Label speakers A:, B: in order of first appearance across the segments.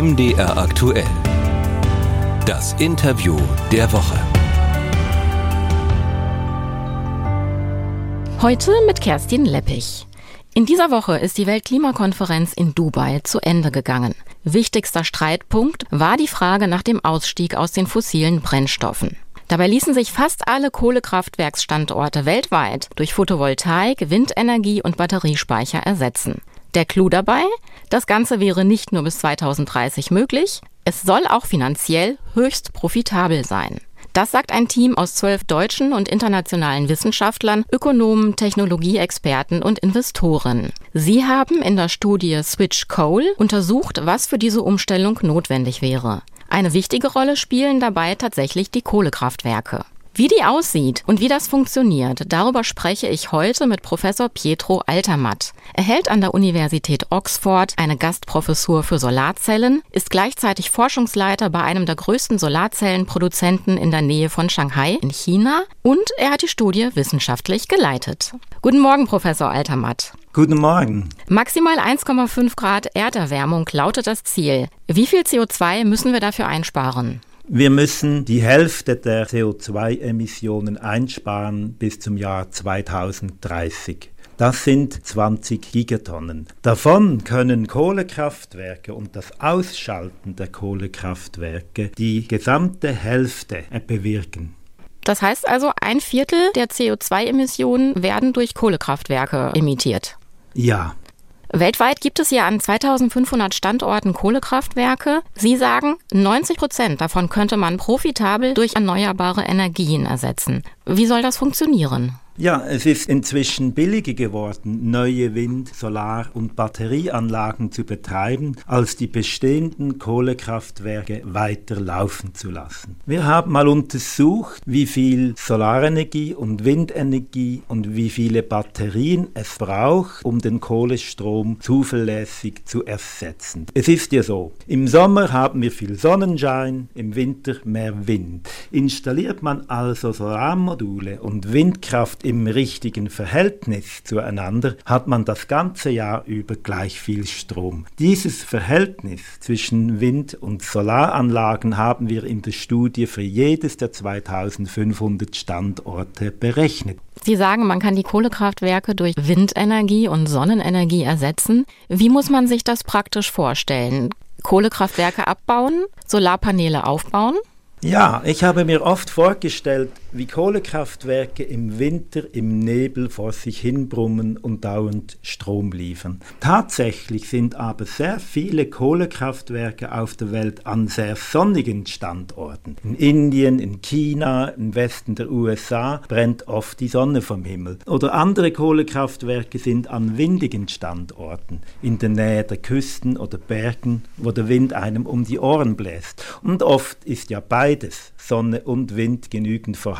A: MDR aktuell. Das Interview der Woche.
B: Heute mit Kerstin Leppich. In dieser Woche ist die Weltklimakonferenz in Dubai zu Ende gegangen. Wichtigster Streitpunkt war die Frage nach dem Ausstieg aus den fossilen Brennstoffen. Dabei ließen sich fast alle Kohlekraftwerksstandorte weltweit durch Photovoltaik, Windenergie und Batteriespeicher ersetzen. Der Clou dabei? Das Ganze wäre nicht nur bis 2030 möglich, es soll auch finanziell höchst profitabel sein. Das sagt ein Team aus zwölf deutschen und internationalen Wissenschaftlern, Ökonomen, Technologieexperten und Investoren. Sie haben in der Studie Switch Coal untersucht, was für diese Umstellung notwendig wäre. Eine wichtige Rolle spielen dabei tatsächlich die Kohlekraftwerke. Wie die aussieht und wie das funktioniert, darüber spreche ich heute mit Professor Pietro Altermatt. Er hält an der Universität Oxford eine Gastprofessur für Solarzellen, ist gleichzeitig Forschungsleiter bei einem der größten Solarzellenproduzenten in der Nähe von Shanghai in China und er hat die Studie wissenschaftlich geleitet. Guten Morgen, Professor Altermatt.
C: Guten Morgen.
B: Maximal 1,5 Grad Erderwärmung lautet das Ziel. Wie viel CO2 müssen wir dafür einsparen?
C: Wir müssen die Hälfte der CO2-Emissionen einsparen bis zum Jahr 2030. Das sind 20 Gigatonnen. Davon können Kohlekraftwerke und das Ausschalten der Kohlekraftwerke die gesamte Hälfte bewirken.
B: Das heißt also, ein Viertel der CO2-Emissionen werden durch Kohlekraftwerke emittiert.
C: Ja,
B: Weltweit gibt es ja an 2500 Standorten Kohlekraftwerke. Sie sagen, 90 Prozent davon könnte man profitabel durch erneuerbare Energien ersetzen. Wie soll das funktionieren?
C: Ja, es ist inzwischen billiger geworden, neue Wind-, Solar- und Batterieanlagen zu betreiben, als die bestehenden Kohlekraftwerke weiter laufen zu lassen. Wir haben mal untersucht, wie viel Solarenergie und Windenergie und wie viele Batterien es braucht, um den Kohlestrom zuverlässig zu ersetzen. Es ist ja so, im Sommer haben wir viel Sonnenschein, im Winter mehr Wind. Installiert man also Solarmodule und Windkraft im richtigen Verhältnis zueinander, hat man das ganze Jahr über gleich viel Strom. Dieses Verhältnis zwischen Wind- und Solaranlagen haben wir in der Studie für jedes der 2500 Standorte berechnet.
B: Sie sagen, man kann die Kohlekraftwerke durch Windenergie und Sonnenenergie ersetzen. Wie muss man sich das praktisch vorstellen? Kohlekraftwerke abbauen, Solarpaneele aufbauen?
C: Ja, ich habe mir oft vorgestellt, wie Kohlekraftwerke im Winter im Nebel vor sich hinbrummen und dauernd Strom liefern. Tatsächlich sind aber sehr viele Kohlekraftwerke auf der Welt an sehr sonnigen Standorten. In Indien, in China, im Westen der USA brennt oft die Sonne vom Himmel. Oder andere Kohlekraftwerke sind an windigen Standorten, in der Nähe der Küsten oder Bergen, wo der Wind einem um die Ohren bläst. Und oft ist ja beides Sonne und Wind, genügend vorhanden,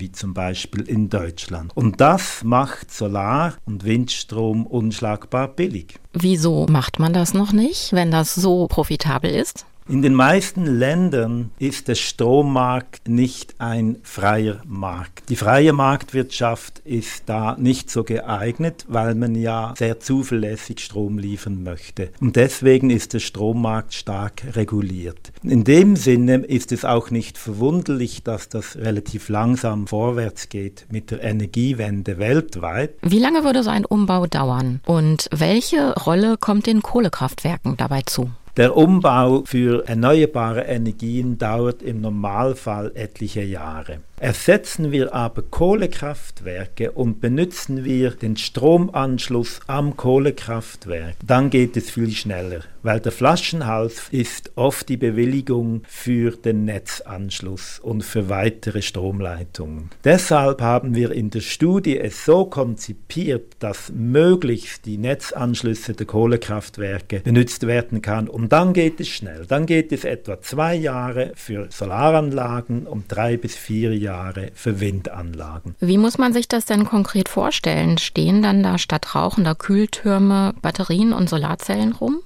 C: wie zum Beispiel in Deutschland. Und das macht Solar- und Windstrom unschlagbar billig.
B: Wieso macht man das noch nicht, wenn das so profitabel ist?
C: In den meisten Ländern ist der Strommarkt nicht ein freier Markt. Die freie Marktwirtschaft ist da nicht so geeignet, weil man ja sehr zuverlässig Strom liefern möchte. Und deswegen ist der Strommarkt stark reguliert. In dem Sinne ist es auch nicht verwunderlich, dass das relativ langsam vorwärts geht mit der Energiewende weltweit.
B: Wie lange würde so ein Umbau dauern? Und welche Rolle kommt den Kohlekraftwerken dabei zu?
C: Der Umbau für erneuerbare Energien dauert im Normalfall etliche Jahre. Ersetzen wir aber Kohlekraftwerke und benutzen wir den Stromanschluss am Kohlekraftwerk, dann geht es viel schneller, weil der Flaschenhals ist oft die Bewilligung für den Netzanschluss und für weitere Stromleitungen. Deshalb haben wir in der Studie es so konzipiert, dass möglichst die Netzanschlüsse der Kohlekraftwerke benutzt werden kann und dann geht es schnell. Dann geht es etwa zwei Jahre für Solaranlagen und drei bis vier Jahre Jahre für Windanlagen.
B: Wie muss man sich das denn konkret vorstellen? Stehen dann da statt rauchender Kühltürme Batterien und Solarzellen rum?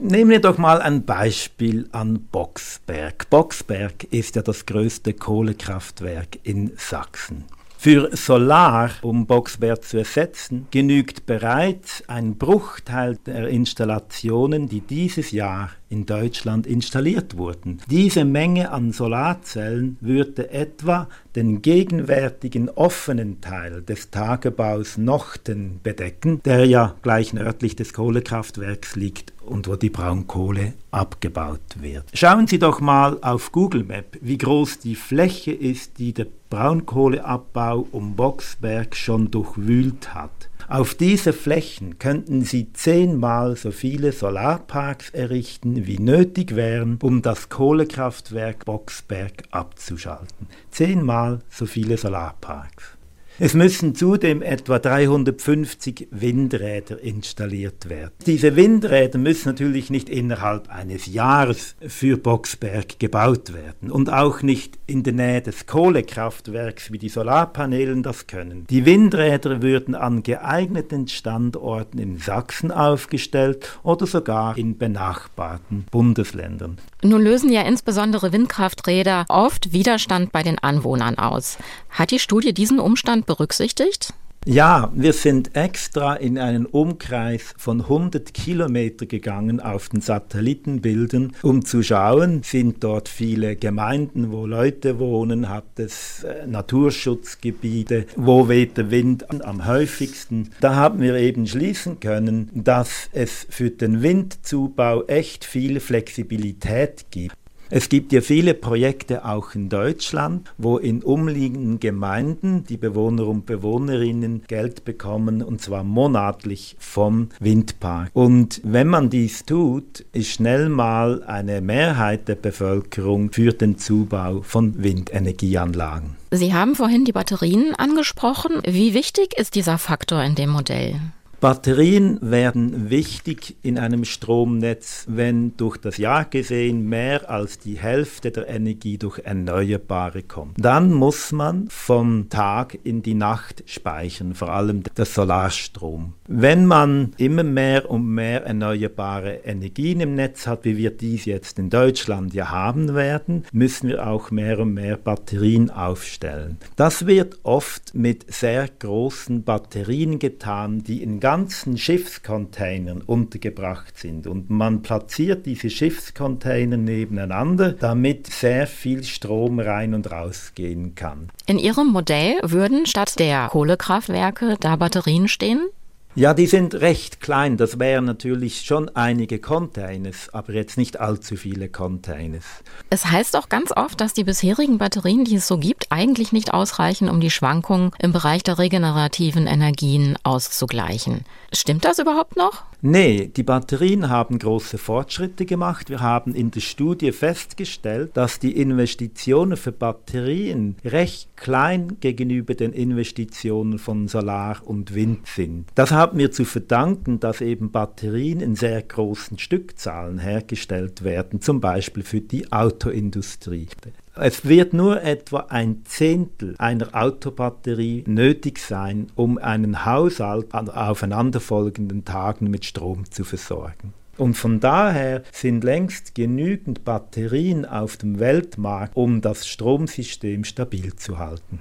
C: Nehmen wir doch mal ein Beispiel an Boxberg. Boxberg ist ja das größte Kohlekraftwerk in Sachsen. Für Solar, um Boxberg zu ersetzen, genügt bereits ein Bruchteil der Installationen, die dieses Jahr in Deutschland installiert wurden. Diese Menge an Solarzellen würde etwa den gegenwärtigen offenen Teil des Tagebaus Nochten bedecken, der ja gleich nördlich des Kohlekraftwerks liegt und wo die Braunkohle abgebaut wird. Schauen Sie doch mal auf Google Map, wie groß die Fläche ist, die der Braunkohleabbau um Boxberg schon durchwühlt hat. Auf diese Flächen könnten sie zehnmal so viele Solarparks errichten, wie nötig wären, um das Kohlekraftwerk Boxberg abzuschalten. Zehnmal so viele Solarparks. Es müssen zudem etwa 350 Windräder installiert werden. Diese Windräder müssen natürlich nicht innerhalb eines Jahres für Boxberg gebaut werden und auch nicht in der Nähe des Kohlekraftwerks, wie die Solarpanelen das können. Die Windräder würden an geeigneten Standorten in Sachsen aufgestellt oder sogar in benachbarten Bundesländern.
B: Nun lösen ja insbesondere Windkrafträder oft Widerstand bei den Anwohnern aus. Hat die Studie diesen Umstand berücksichtigt?
C: Ja, wir sind extra in einen Umkreis von 100 Kilometer gegangen auf den Satellitenbildern, um zu schauen, sind dort viele Gemeinden, wo Leute wohnen, hat es äh, Naturschutzgebiete, wo weht der Wind am häufigsten. Da haben wir eben schließen können, dass es für den Windzubau echt viel Flexibilität gibt. Es gibt ja viele Projekte auch in Deutschland, wo in umliegenden Gemeinden die Bewohner und Bewohnerinnen Geld bekommen und zwar monatlich vom Windpark. Und wenn man dies tut, ist schnell mal eine Mehrheit der Bevölkerung für den Zubau von Windenergieanlagen.
B: Sie haben vorhin die Batterien angesprochen. Wie wichtig ist dieser Faktor in dem Modell?
C: Batterien werden wichtig in einem Stromnetz, wenn durch das Jahr gesehen mehr als die Hälfte der Energie durch Erneuerbare kommt. Dann muss man vom Tag in die Nacht speichern, vor allem der Solarstrom. Wenn man immer mehr und mehr erneuerbare Energien im Netz hat, wie wir dies jetzt in Deutschland ja haben werden, müssen wir auch mehr und mehr Batterien aufstellen. Das wird oft mit sehr großen Batterien getan, die in ganz ganzen Schiffscontainern untergebracht sind. Und man platziert diese Schiffscontainer nebeneinander, damit sehr viel Strom rein und raus gehen kann.
B: In Ihrem Modell würden statt der Kohlekraftwerke da Batterien stehen?
C: Ja, die sind recht klein. Das wären natürlich schon einige Containers, aber jetzt nicht allzu viele Containers.
B: Es heißt auch ganz oft, dass die bisherigen Batterien, die es so gibt, eigentlich nicht ausreichen, um die Schwankungen im Bereich der regenerativen Energien auszugleichen. Stimmt das überhaupt noch?
C: Nee, die Batterien haben große Fortschritte gemacht. Wir haben in der Studie festgestellt, dass die Investitionen für Batterien recht klein gegenüber den Investitionen von Solar und Wind sind. Das haben wir zu verdanken, dass eben Batterien in sehr großen Stückzahlen hergestellt werden, zum Beispiel für die Autoindustrie. Es wird nur etwa ein Zehntel einer Autobatterie nötig sein, um einen Haushalt an aufeinanderfolgenden Tagen mit Strom zu versorgen. Und von daher sind längst genügend Batterien auf dem Weltmarkt, um das Stromsystem stabil zu halten.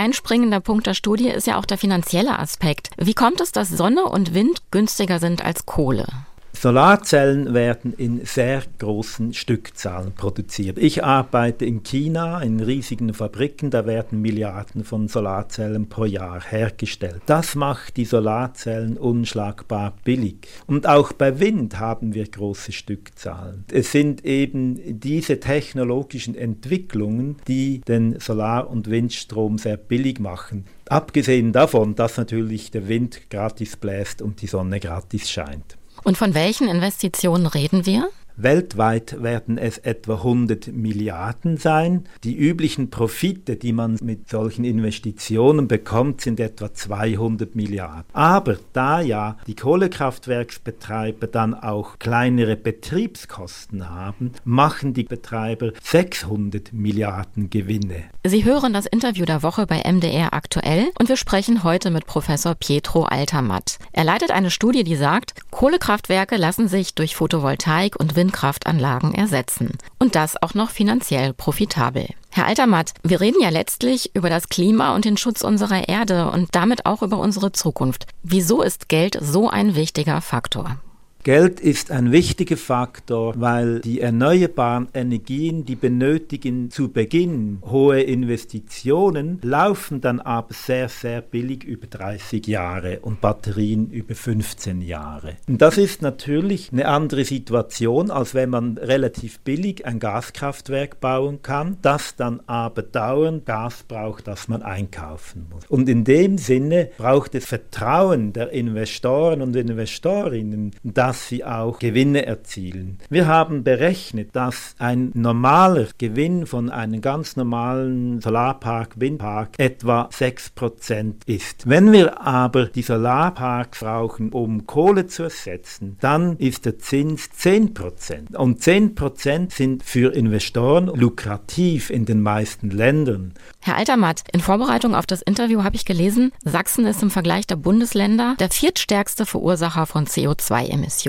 B: Ein springender Punkt der Studie ist ja auch der finanzielle Aspekt. Wie kommt es, dass Sonne und Wind günstiger sind als Kohle?
C: Solarzellen werden in sehr großen Stückzahlen produziert. Ich arbeite in China in riesigen Fabriken, da werden Milliarden von Solarzellen pro Jahr hergestellt. Das macht die Solarzellen unschlagbar billig. Und auch bei Wind haben wir große Stückzahlen. Es sind eben diese technologischen Entwicklungen, die den Solar- und Windstrom sehr billig machen. Abgesehen davon, dass natürlich der Wind gratis bläst und die Sonne gratis scheint.
B: Und von welchen Investitionen reden wir?
C: Weltweit werden es etwa 100 Milliarden sein. Die üblichen Profite, die man mit solchen Investitionen bekommt, sind etwa 200 Milliarden. Aber da ja die Kohlekraftwerksbetreiber dann auch kleinere Betriebskosten haben, machen die Betreiber 600 Milliarden Gewinne.
B: Sie hören das Interview der Woche bei MDR aktuell und wir sprechen heute mit Professor Pietro Altermatt. Er leitet eine Studie, die sagt, Kohlekraftwerke lassen sich durch Photovoltaik und Windkraftanlagen ersetzen. Und das auch noch finanziell profitabel. Herr Altermatt, wir reden ja letztlich über das Klima und den Schutz unserer Erde und damit auch über unsere Zukunft. Wieso ist Geld so ein wichtiger Faktor?
C: Geld ist ein wichtiger Faktor, weil die erneuerbaren Energien, die benötigen zu Beginn hohe Investitionen, laufen dann aber sehr, sehr billig über 30 Jahre und Batterien über 15 Jahre. Und das ist natürlich eine andere Situation, als wenn man relativ billig ein Gaskraftwerk bauen kann, das dann aber dauernd Gas braucht, das man einkaufen muss. Und in dem Sinne braucht es Vertrauen der Investoren und Investorinnen, dass dass sie auch Gewinne erzielen. Wir haben berechnet, dass ein normaler Gewinn von einem ganz normalen Solarpark, Windpark etwa 6% ist. Wenn wir aber die Solarparks brauchen, um Kohle zu ersetzen, dann ist der Zins 10%. Und 10% sind für Investoren lukrativ in den meisten Ländern.
B: Herr Altermatt, in Vorbereitung auf das Interview habe ich gelesen, Sachsen ist im Vergleich der Bundesländer der viertstärkste Verursacher von CO2-Emissionen,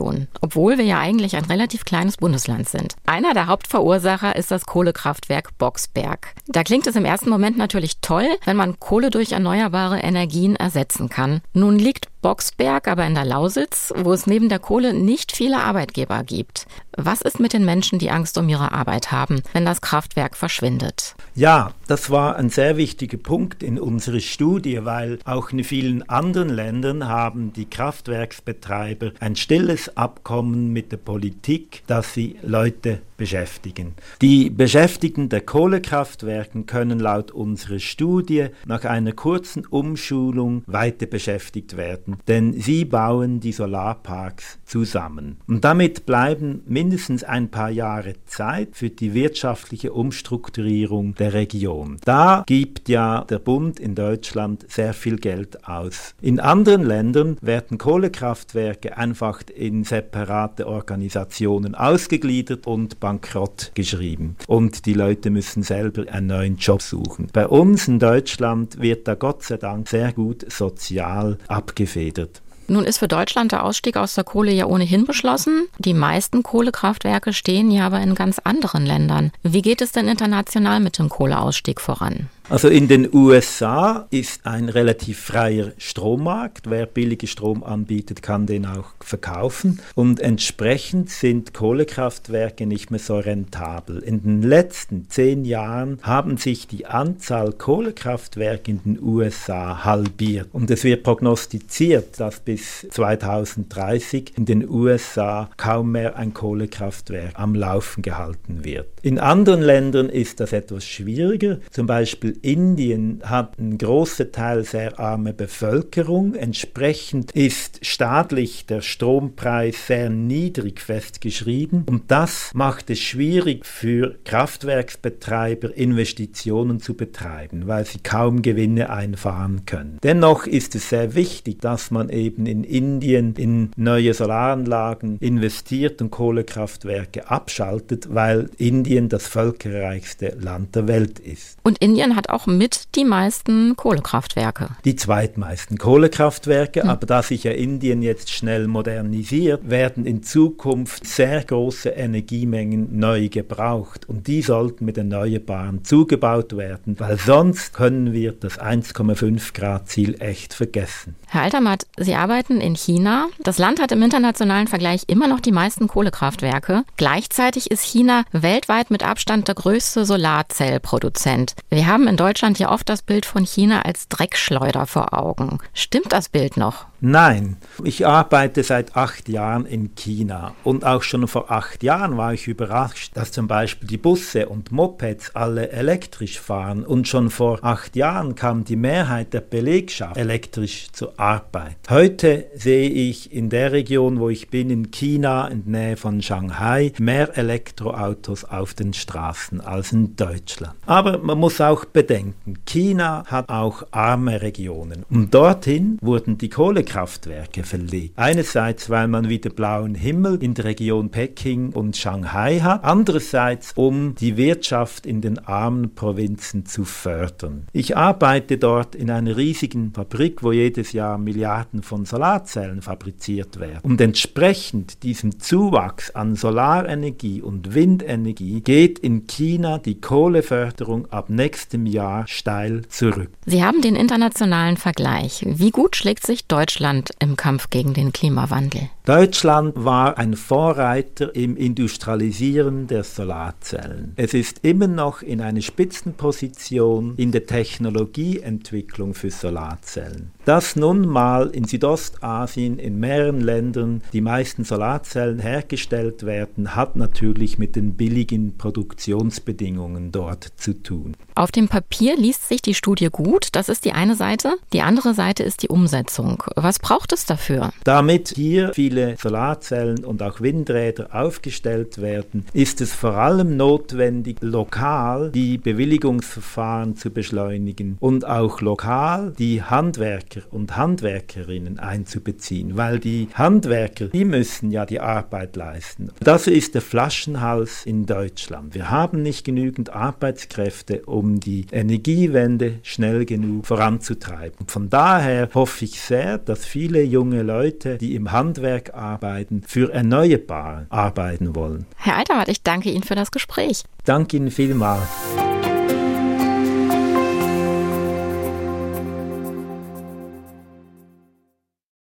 B: obwohl wir ja eigentlich ein relativ kleines Bundesland sind. Einer der Hauptverursacher ist das Kohlekraftwerk Boxberg. Da klingt es im ersten Moment natürlich toll, wenn man Kohle durch erneuerbare Energien ersetzen kann. Nun liegt Boxberg aber in der Lausitz, wo es neben der Kohle nicht viele Arbeitgeber gibt. Was ist mit den Menschen, die Angst um ihre Arbeit haben, wenn das Kraftwerk verschwindet?
C: Ja, das war ein sehr wichtiger Punkt in unserer Studie, weil auch in vielen anderen Ländern haben die Kraftwerksbetreiber ein stilles Abkommen mit der Politik, dass sie Leute beschäftigen. Die Beschäftigten der Kohlekraftwerken können laut unserer Studie nach einer kurzen Umschulung weiter beschäftigt werden, denn sie bauen die Solarparks zusammen. Und damit bleiben mindestens ein paar Jahre Zeit für die wirtschaftliche Umstrukturierung der Region. Da gibt ja der Bund in Deutschland sehr viel Geld aus. In anderen Ländern werden Kohlekraftwerke einfach in separate Organisationen ausgegliedert und bankrott geschrieben. Und die Leute müssen selber einen neuen Job suchen. Bei uns in Deutschland wird da Gott sei Dank sehr gut sozial abgefedert.
B: Nun ist für Deutschland der Ausstieg aus der Kohle ja ohnehin beschlossen. Die meisten Kohlekraftwerke stehen ja aber in ganz anderen Ländern. Wie geht es denn international mit dem Kohleausstieg voran?
C: Also in den USA ist ein relativ freier Strommarkt. Wer billige Strom anbietet, kann den auch verkaufen. Und entsprechend sind Kohlekraftwerke nicht mehr so rentabel. In den letzten zehn Jahren haben sich die Anzahl Kohlekraftwerke in den USA halbiert. Und es wird prognostiziert, dass bis 2030 in den USA kaum mehr ein Kohlekraftwerk am Laufen gehalten wird. In anderen Ländern ist das etwas schwieriger. Zum Beispiel Indien hat einen großen Teil sehr arme Bevölkerung. Entsprechend ist staatlich der Strompreis sehr niedrig festgeschrieben. Und das macht es schwierig für Kraftwerksbetreiber, Investitionen zu betreiben, weil sie kaum Gewinne einfahren können. Dennoch ist es sehr wichtig, dass man eben in Indien in neue Solaranlagen investiert und Kohlekraftwerke abschaltet, weil Indien das völkerreichste Land der Welt ist.
B: Und Indien hat auch mit die meisten Kohlekraftwerke.
C: Die zweitmeisten Kohlekraftwerke, hm. aber da sich ja Indien jetzt schnell modernisiert, werden in Zukunft sehr große Energiemengen neu gebraucht und die sollten mit Erneuerbaren zugebaut werden, weil sonst können wir das 1,5 Grad Ziel echt vergessen.
B: Herr Altermatt, Sie arbeiten in China. Das Land hat im internationalen Vergleich immer noch die meisten Kohlekraftwerke. Gleichzeitig ist China weltweit mit Abstand der größte Solarzellproduzent. Wir haben in Deutschland ja oft das Bild von China als Dreckschleuder vor Augen. Stimmt das Bild noch?
C: Nein, ich arbeite seit acht Jahren in China und auch schon vor acht Jahren war ich überrascht, dass zum Beispiel die Busse und Mopeds alle elektrisch fahren und schon vor acht Jahren kam die Mehrheit der Belegschaft elektrisch zur Arbeit. Heute sehe ich in der Region, wo ich bin, in China, in der Nähe von Shanghai, mehr Elektroautos auf den Straßen als in Deutschland. Aber man muss auch bedenken, China hat auch arme Regionen und dorthin wurden die Kohle Kohlekraftwerke verlegt. Einerseits, weil man wieder blauen Himmel in der Region Peking und Shanghai hat, andererseits, um die Wirtschaft in den armen Provinzen zu fördern. Ich arbeite dort in einer riesigen Fabrik, wo jedes Jahr Milliarden von Solarzellen fabriziert werden. Und entsprechend diesem Zuwachs an Solarenergie und Windenergie geht in China die Kohleförderung ab nächstem Jahr steil zurück.
B: Sie haben den internationalen Vergleich. Wie gut schlägt sich Deutschland im Kampf gegen den Klimawandel?
C: Deutschland war ein Vorreiter im Industrialisieren der Solarzellen. Es ist immer noch in einer Spitzenposition in der Technologieentwicklung für Solarzellen. Dass nun mal in Südostasien in mehreren Ländern die meisten Solarzellen hergestellt werden, hat natürlich mit den billigen Produktionsbedingungen dort zu tun.
B: Auf dem Papier liest sich die Studie gut, das ist die eine Seite. Die andere Seite ist die Umsetzung. Was braucht es dafür?
C: Damit hier viele Solarzellen und auch Windräder aufgestellt werden, ist es vor allem notwendig, lokal die Bewilligungsverfahren zu beschleunigen und auch lokal die Handwerker und Handwerkerinnen einzubeziehen, weil die Handwerker, die müssen ja die Arbeit leisten. Das ist der Flaschenhals in Deutschland. Wir haben nicht genügend Arbeitskräfte, um die Energiewende schnell genug voranzutreiben. Von daher hoffe ich sehr, dass viele junge Leute, die im Handwerk arbeiten, für erneuerbar arbeiten wollen.
B: Herr Alterwart, ich danke Ihnen für das Gespräch.
C: Danke Ihnen vielmals.